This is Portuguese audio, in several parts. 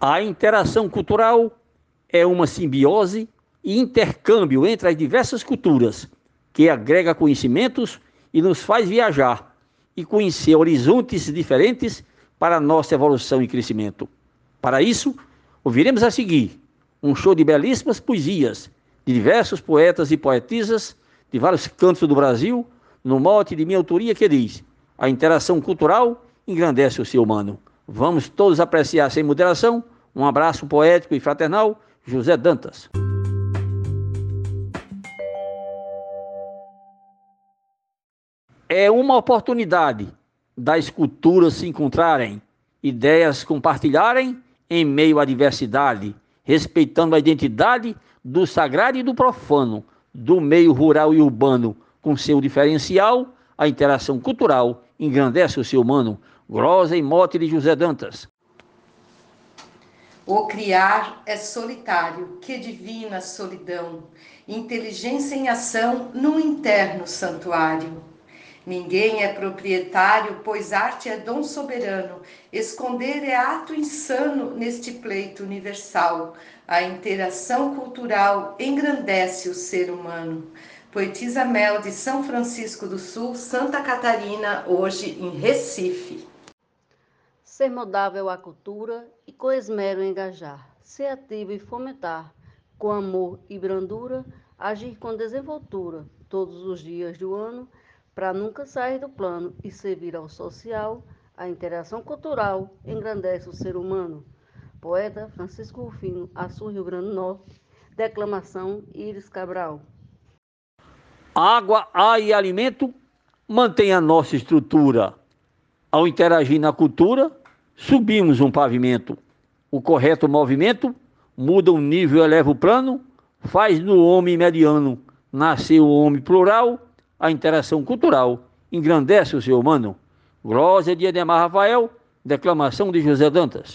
A interação cultural é uma simbiose e intercâmbio entre as diversas culturas, que agrega conhecimentos e nos faz viajar e conhecer horizontes diferentes para nossa evolução e crescimento. Para isso, ouviremos a seguir um show de belíssimas poesias de diversos poetas e poetisas de vários cantos do Brasil, no mote de minha autoria que diz: a interação cultural engrandece o ser humano. Vamos todos apreciar sem moderação. Um abraço poético e fraternal, José Dantas. É uma oportunidade das culturas se encontrarem, ideias compartilharem em meio à diversidade, respeitando a identidade do sagrado e do profano, do meio rural e urbano, com seu diferencial, a interação cultural engrandece o ser humano. Grosa e mote de José Dantas. O criar é solitário, que divina solidão, inteligência em ação no interno santuário. Ninguém é proprietário, pois arte é dom soberano. Esconder é ato insano neste pleito universal. A interação cultural engrandece o ser humano. Poetisa Mel de São Francisco do Sul, Santa Catarina, hoje em Recife. Ser modável à cultura e com esmero engajar, ser ativo e fomentar, com amor e brandura, agir com desenvoltura todos os dias do ano para nunca sair do plano e servir ao social, a interação cultural engrandece o ser humano. Poeta Francisco Rufino, Açu, Rio Grande do Norte, declamação Iris Cabral. Água, ar e alimento mantém a nossa estrutura. Ao interagir na cultura, subimos um pavimento. O correto movimento muda o nível, eleva o plano, faz no homem mediano nascer o homem plural a interação cultural engrandece o ser humano. Glória de Edemar Rafael, declamação de José Dantas.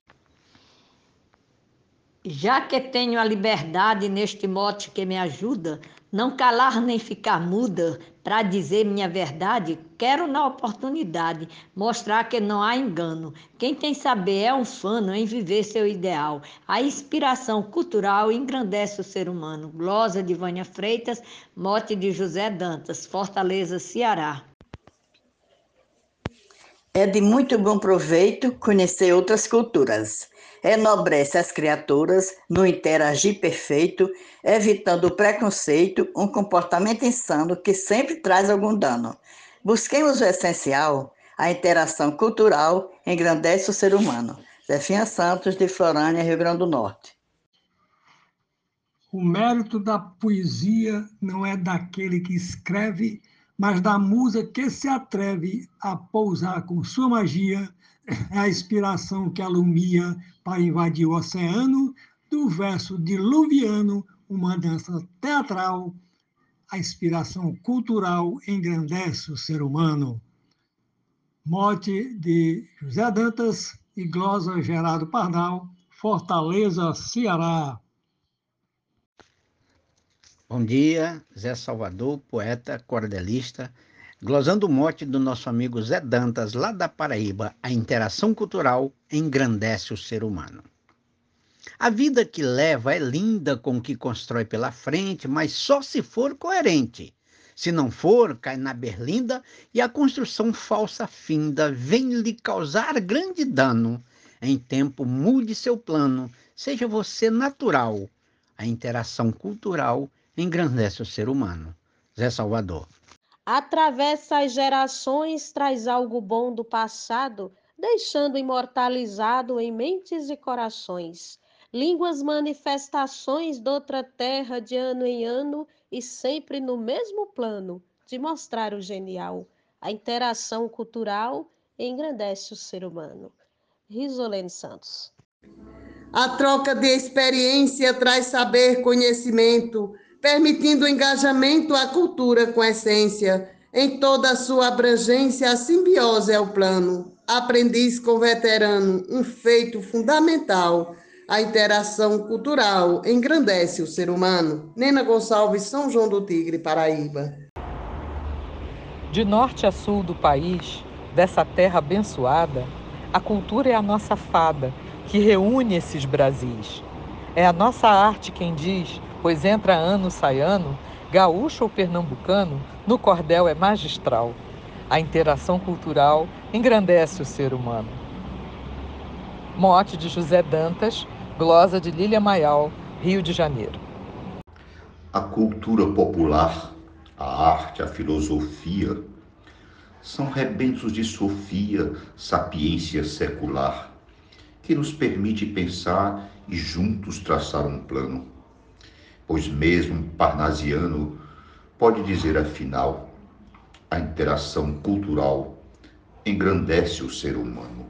Já que tenho a liberdade neste mote que me ajuda, não calar nem ficar muda para dizer minha verdade, quero na oportunidade mostrar que não há engano. Quem tem saber é um fano em viver seu ideal. A inspiração cultural engrandece o ser humano. Glosa de Vânia Freitas, mote de José Dantas, Fortaleza, Ceará. É de muito bom proveito conhecer outras culturas enobrece as criaturas no interagir perfeito, evitando o preconceito, um comportamento insano que sempre traz algum dano. Busquemos o essencial, a interação cultural engrandece o ser humano. Zefinha Santos, de Florânia, Rio Grande do Norte. O mérito da poesia não é daquele que escreve, mas da musa que se atreve a pousar com sua magia a inspiração que alumia para invadir o oceano, do verso diluviano, uma dança teatral. A inspiração cultural engrandece o ser humano. Mote de José Dantas e glosa Gerardo Pardal, Fortaleza, Ceará. Bom dia, Zé Salvador, poeta, cordelista, Glosando o mote do nosso amigo Zé Dantas, lá da Paraíba, a interação cultural engrandece o ser humano. A vida que leva é linda com o que constrói pela frente, mas só se for coerente. Se não for, cai na berlinda e a construção falsa finda vem lhe causar grande dano. Em tempo, mude seu plano, seja você natural. A interação cultural engrandece o ser humano. Zé Salvador atravessa as gerações, traz algo bom do passado, deixando imortalizado em mentes e corações. Línguas manifestações doutra terra de ano em ano e sempre no mesmo plano de mostrar o genial. A interação cultural engrandece o ser humano. Risolene Santos. A troca de experiência traz saber, conhecimento, permitindo o engajamento à cultura com essência. Em toda a sua abrangência, a simbiose é o plano. Aprendiz com veterano, um feito fundamental. A interação cultural engrandece o ser humano. Nena Gonçalves, São João do Tigre, Paraíba. De norte a sul do país, dessa terra abençoada, a cultura é a nossa fada que reúne esses Brasis. É a nossa arte quem diz, pois entra ano, sai ano, gaúcho ou pernambucano, no cordel é magistral. A interação cultural engrandece o ser humano. Mote de José Dantas, glosa de Lília Maial, Rio de Janeiro. A cultura popular, a arte, a filosofia, são rebentos de Sofia, sapiência secular, que nos permite pensar e juntos traçar um plano. Pois mesmo Parnasiano pode dizer afinal, a interação cultural engrandece o ser humano.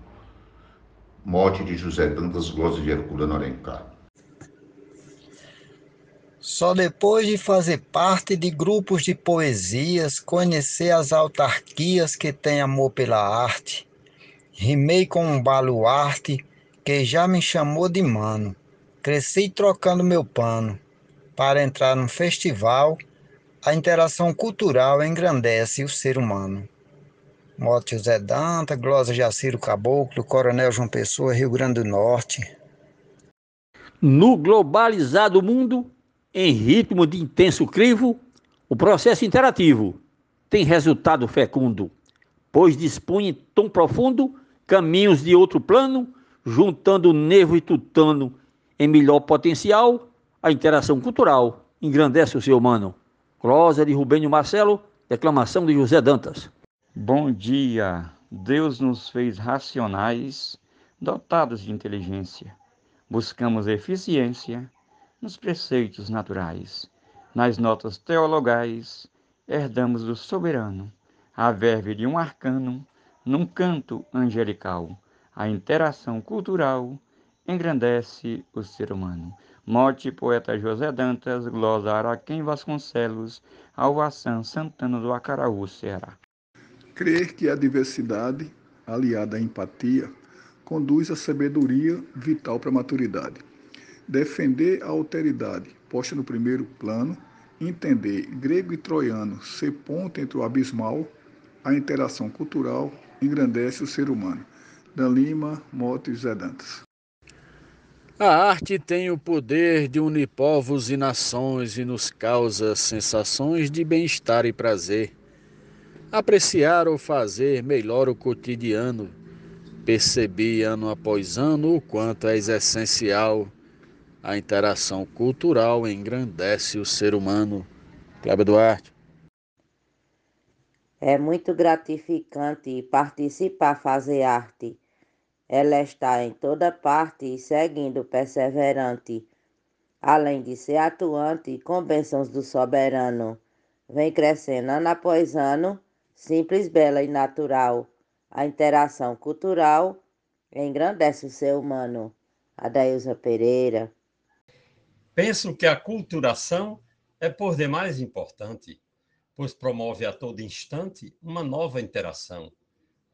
Morte de José Dantas Glosa de Herculano Alencar. Só depois de fazer parte de grupos de poesias, conhecer as autarquias que têm amor pela arte, rimei com um baluarte que já me chamou de mano. Cresci trocando meu pano para entrar num festival. A interação cultural engrandece o ser humano. Mote José Danta, Glosa Jaciro Caboclo, Coronel João Pessoa, Rio Grande do Norte. No globalizado mundo, em ritmo de intenso crivo, o processo interativo tem resultado fecundo, pois dispõe tom profundo caminhos de outro plano, juntando nevo e tutano em melhor potencial, a interação cultural engrandece o ser humano. Closa de Rubênio Marcelo, declamação de José Dantas. Bom dia. Deus nos fez racionais, dotados de inteligência. Buscamos eficiência nos preceitos naturais. Nas notas teologais, herdamos do soberano a verve de um arcano num canto angelical. A interação cultural engrandece o ser humano. Morte, poeta José Dantas, glosa Araquém Vasconcelos, Alvação Santana do Acaraú, Ceará. Crer que a diversidade, aliada à empatia, conduz à sabedoria vital para a maturidade defender a alteridade posta no primeiro plano, entender grego e troiano ser ponto entre o abismal, a interação cultural engrandece o ser humano. Dan Lima, e Zé Dantas. A arte tem o poder de unir povos e nações e nos causa sensações de bem-estar e prazer. Apreciar ou fazer melhor o cotidiano. Percebi ano após ano o quanto és essencial a interação cultural engrandece o ser humano. Cláudio Duarte. É muito gratificante participar, fazer arte. Ela está em toda parte, seguindo perseverante. Além de ser atuante, com bênçãos do soberano. Vem crescendo ano após ano, simples, bela e natural. A interação cultural engrandece o ser humano. Adailza Pereira. Penso que a culturação é por demais importante, pois promove a todo instante uma nova interação,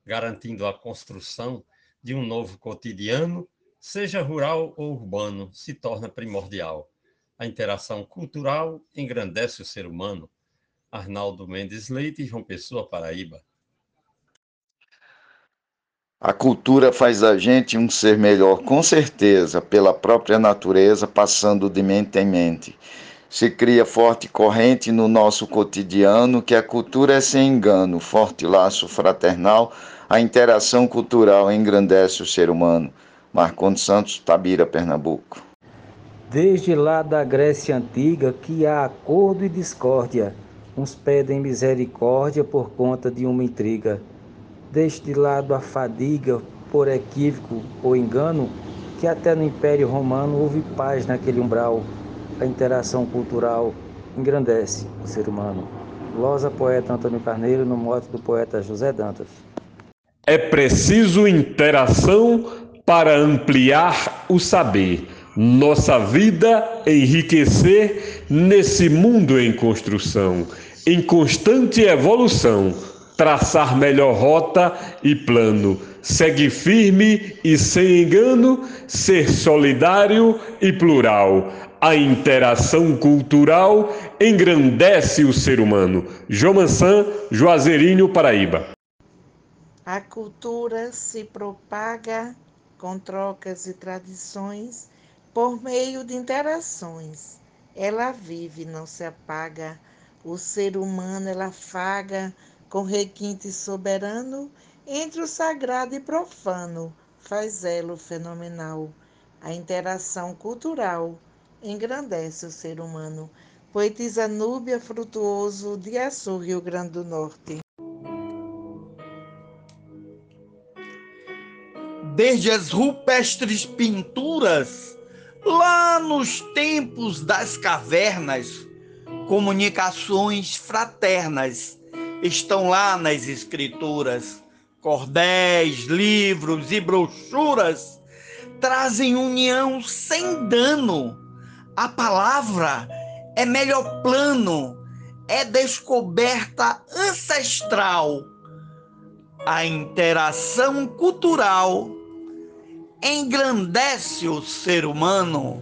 garantindo a construção de um novo cotidiano, seja rural ou urbano, se torna primordial. A interação cultural engrandece o ser humano. Arnaldo Mendes Leite, João Pessoa, Paraíba. A cultura faz a gente um ser melhor, com certeza, pela própria natureza, passando de mente em mente. Se cria forte corrente no nosso cotidiano que a cultura é sem engano, forte laço fraternal, a interação cultural engrandece o ser humano. Marcondes Santos, Tabira, Pernambuco. Desde lá da Grécia Antiga que há acordo e discórdia, uns pedem misericórdia por conta de uma intriga. Deixe de lado a fadiga por equívoco ou engano, que até no Império Romano houve paz naquele umbral. A interação cultural engrandece o ser humano. Losa poeta Antônio Carneiro, no mote do poeta José Dantas. É preciso interação para ampliar o saber, nossa vida enriquecer nesse mundo em construção, em constante evolução traçar melhor rota e plano, segue firme e sem engano, ser solidário e plural. A interação cultural engrandece o ser humano. Jomansan, Juazeirinho, Paraíba. A cultura se propaga com trocas e tradições, por meio de interações. Ela vive, não se apaga. O ser humano ela faga com requinte soberano entre o sagrado e profano, faz elo fenomenal. A interação cultural engrandece o ser humano. Poetisa Núbia Frutuoso, de Açu, Rio Grande do Norte. Desde as rupestres pinturas, lá nos tempos das cavernas, comunicações fraternas estão lá nas escrituras. Cordéis, livros e brochuras trazem união sem dano. A palavra é melhor plano, é descoberta ancestral. A interação cultural engrandece o ser humano.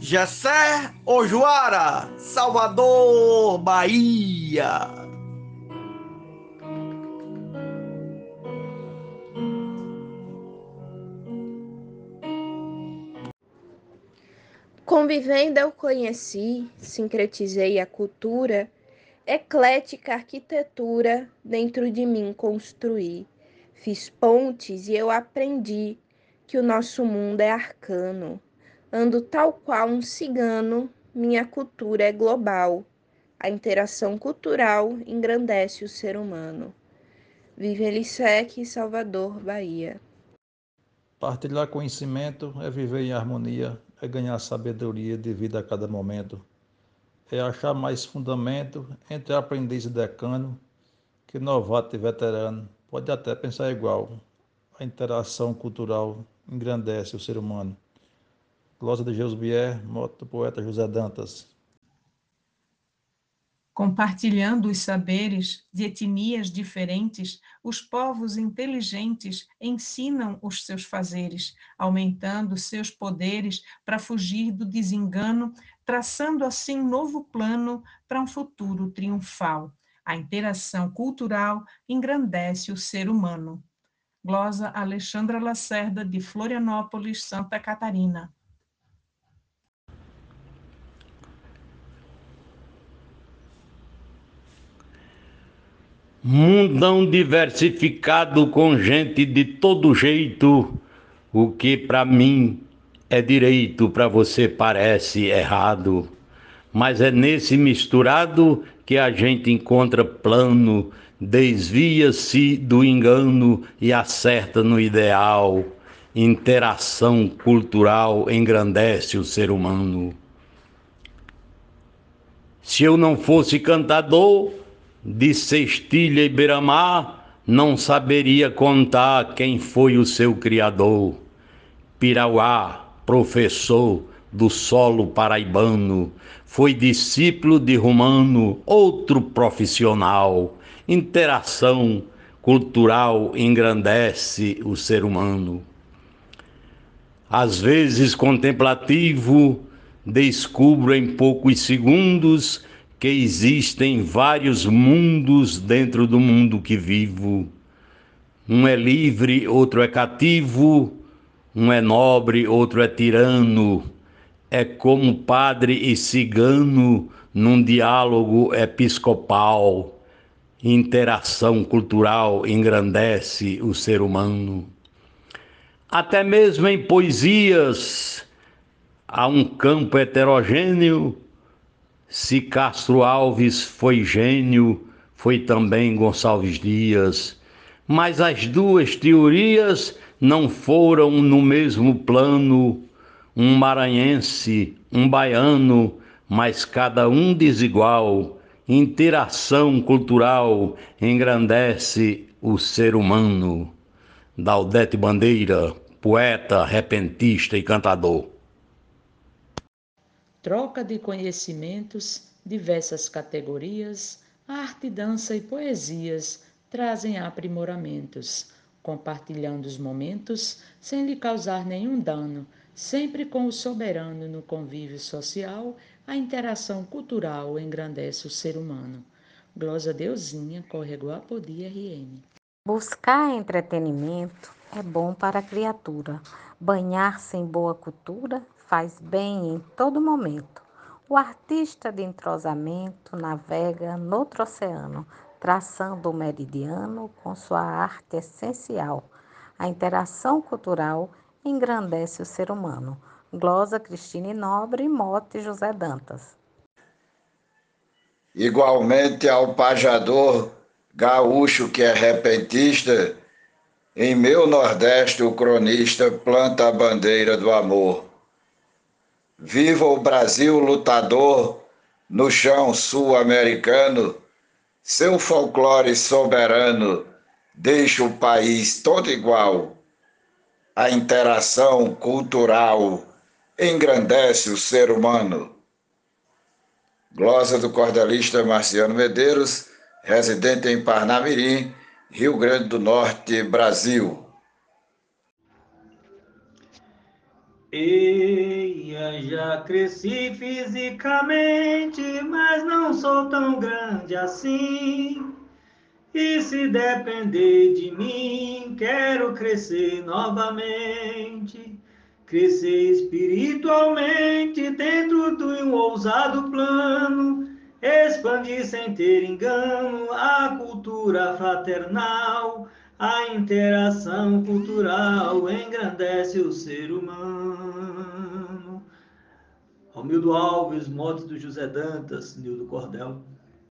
Jessé Ojuara, Salvador, Bahia. Convivendo eu conheci, sincretizei a cultura, eclética arquitetura dentro de mim construí. Fiz pontes e eu aprendi que o nosso mundo é arcano. Ando tal qual um cigano, minha cultura é global. A interação cultural engrandece o ser humano. Vive Elisec, Salvador, Bahia. Partilhar conhecimento é viver em harmonia é ganhar sabedoria de vida a cada momento, é achar mais fundamento entre aprendiz e decano, que novato e veterano pode até pensar igual. A interação cultural engrandece o ser humano. Glosa de Jesus Bier, moto do poeta José Dantas compartilhando os saberes de etnias diferentes, os povos inteligentes ensinam os seus fazeres, aumentando seus poderes para fugir do desengano, traçando assim um novo plano para um futuro triunfal. A interação cultural engrandece o ser humano. Glosa Alexandra Lacerda, de Florianópolis, Santa Catarina. Mundão diversificado com gente de todo jeito, o que para mim é direito, para você parece errado. Mas é nesse misturado que a gente encontra plano, desvia-se do engano e acerta no ideal. Interação cultural engrandece o ser humano. Se eu não fosse cantador, de Cestilha e Beiramar, não saberia contar quem foi o seu criador. Pirauá, professor do solo paraibano, foi discípulo de Romano, outro profissional. Interação cultural engrandece o ser humano. Às vezes contemplativo, descubro em poucos segundos que existem vários mundos dentro do mundo que vivo. Um é livre, outro é cativo, um é nobre, outro é tirano. É como padre e cigano num diálogo episcopal. Interação cultural engrandece o ser humano. Até mesmo em poesias há um campo heterogêneo se Castro Alves foi gênio, foi também Gonçalves Dias, mas as duas teorias não foram no mesmo plano. Um maranhense, um baiano, mas cada um desigual. Interação cultural engrandece o ser humano. Daldete Bandeira, poeta, repentista e cantador troca de conhecimentos, diversas categorias, arte, dança e poesias trazem aprimoramentos, compartilhando os momentos sem lhe causar nenhum dano, sempre com o soberano no convívio social, a interação cultural engrandece o ser humano. Glosa Deusinha, Corre Guapodi RN. Buscar entretenimento é bom para a criatura. Banhar-se em boa cultura faz bem em todo momento. O artista de entrosamento navega noutro oceano, traçando o meridiano com sua arte essencial. A interação cultural engrandece o ser humano. Glosa Cristine Nobre Mote José Dantas. Igualmente ao pajador gaúcho que é repentista, em meu Nordeste o cronista planta a bandeira do amor. Viva o Brasil lutador no chão sul-americano, seu folclore soberano deixa o país todo igual. A interação cultural engrandece o ser humano. Glosa do cordelista Marciano Medeiros, residente em Parnamirim, Rio Grande do Norte, Brasil. Eia, já cresci fisicamente, mas não sou tão grande assim. E se depender de mim, quero crescer novamente. Crescer espiritualmente dentro de um ousado plano, expandir sem ter engano a cultura fraternal, a interação cultural engrandece o ser humano. Romildo Alves, motos do José Dantas, Nildo Cordel.